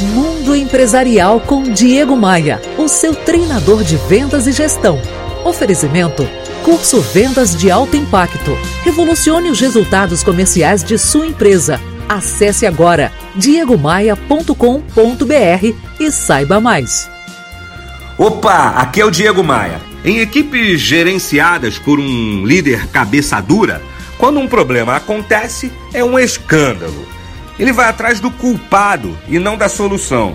Mundo Empresarial com Diego Maia, o seu treinador de vendas e gestão. Oferecimento: Curso Vendas de Alto Impacto. Revolucione os resultados comerciais de sua empresa. Acesse agora diegomaia.com.br e saiba mais. Opa, aqui é o Diego Maia. Em equipes gerenciadas por um líder cabeça dura, quando um problema acontece, é um escândalo. Ele vai atrás do culpado e não da solução.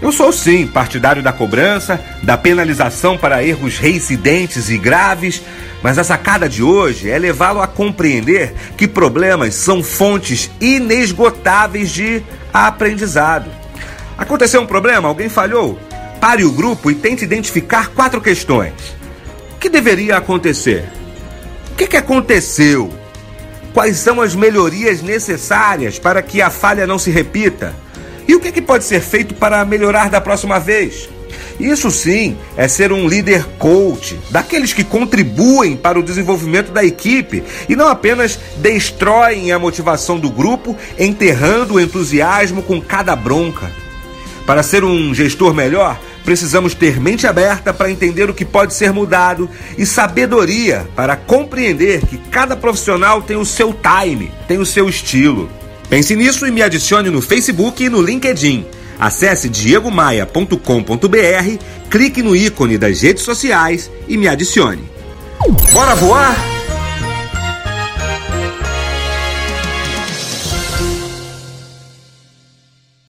Eu sou sim partidário da cobrança, da penalização para erros reincidentes e graves, mas a sacada de hoje é levá-lo a compreender que problemas são fontes inesgotáveis de aprendizado. Aconteceu um problema? Alguém falhou? Pare o grupo e tente identificar quatro questões. O que deveria acontecer? O que, que aconteceu? Quais são as melhorias necessárias para que a falha não se repita? E o que, que pode ser feito para melhorar da próxima vez? Isso sim é ser um líder coach, daqueles que contribuem para o desenvolvimento da equipe e não apenas destroem a motivação do grupo, enterrando o entusiasmo com cada bronca. Para ser um gestor melhor, precisamos ter mente aberta para entender o que pode ser mudado e sabedoria para compreender que cada profissional tem o seu time, tem o seu estilo. Pense nisso e me adicione no Facebook e no LinkedIn. Acesse diegomaia.com.br, clique no ícone das redes sociais e me adicione. Bora voar?